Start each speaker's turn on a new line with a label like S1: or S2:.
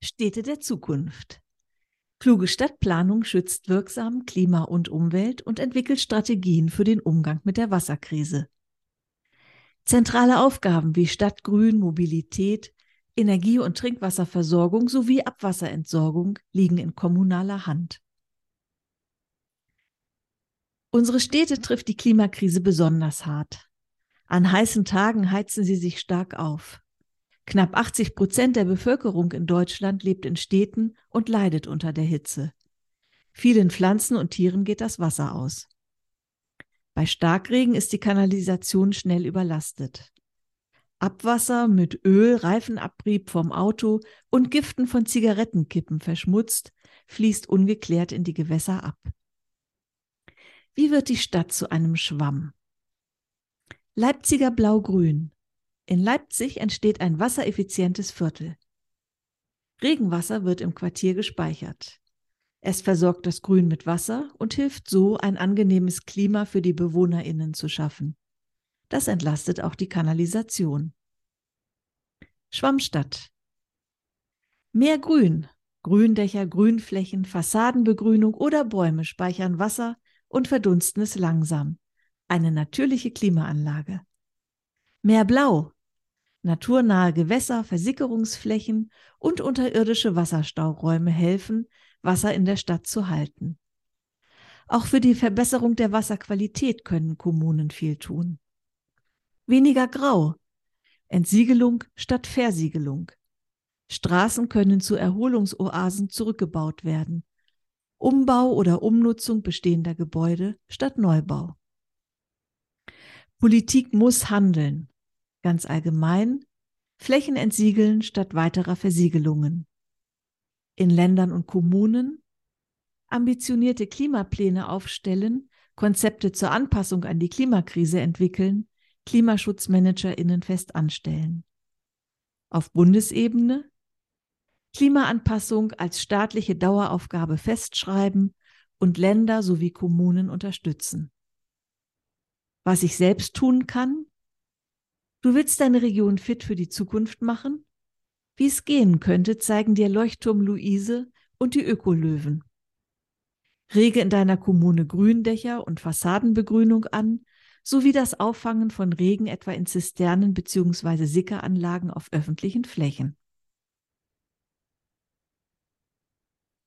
S1: Städte der Zukunft. Kluge Stadtplanung schützt wirksam Klima und Umwelt und entwickelt Strategien für den Umgang mit der Wasserkrise. Zentrale Aufgaben wie Stadtgrün, Mobilität, Energie- und Trinkwasserversorgung sowie Abwasserentsorgung liegen in kommunaler Hand. Unsere Städte trifft die Klimakrise besonders hart. An heißen Tagen heizen sie sich stark auf. Knapp 80 Prozent der Bevölkerung in Deutschland lebt in Städten und leidet unter der Hitze. Vielen Pflanzen und Tieren geht das Wasser aus. Bei Starkregen ist die Kanalisation schnell überlastet. Abwasser mit Öl, Reifenabrieb vom Auto und Giften von Zigarettenkippen verschmutzt, fließt ungeklärt in die Gewässer ab. Wie wird die Stadt zu einem Schwamm? Leipziger Blau-Grün. In Leipzig entsteht ein wassereffizientes Viertel. Regenwasser wird im Quartier gespeichert. Es versorgt das Grün mit Wasser und hilft so, ein angenehmes Klima für die Bewohnerinnen zu schaffen. Das entlastet auch die Kanalisation. Schwammstadt. Mehr Grün. Gründächer, Grünflächen, Fassadenbegrünung oder Bäume speichern Wasser und verdunsten es langsam. Eine natürliche Klimaanlage. Mehr Blau naturnahe Gewässer, Versickerungsflächen und unterirdische Wasserstauräume helfen, Wasser in der Stadt zu halten. Auch für die Verbesserung der Wasserqualität können Kommunen viel tun. Weniger Grau. Entsiegelung statt Versiegelung. Straßen können zu Erholungsoasen zurückgebaut werden. Umbau oder Umnutzung bestehender Gebäude statt Neubau. Politik muss handeln ganz allgemein Flächen entsiegeln statt weiterer Versiegelungen. In Ländern und Kommunen ambitionierte Klimapläne aufstellen, Konzepte zur Anpassung an die Klimakrise entwickeln, KlimaschutzmanagerInnen fest anstellen. Auf Bundesebene Klimaanpassung als staatliche Daueraufgabe festschreiben und Länder sowie Kommunen unterstützen. Was ich selbst tun kann, Du willst deine Region fit für die Zukunft machen? Wie es gehen könnte, zeigen dir Leuchtturm Luise und die Ökolöwen. Rege in deiner Kommune Gründächer und Fassadenbegrünung an, sowie das Auffangen von Regen etwa in Zisternen bzw. Sickeranlagen auf öffentlichen Flächen.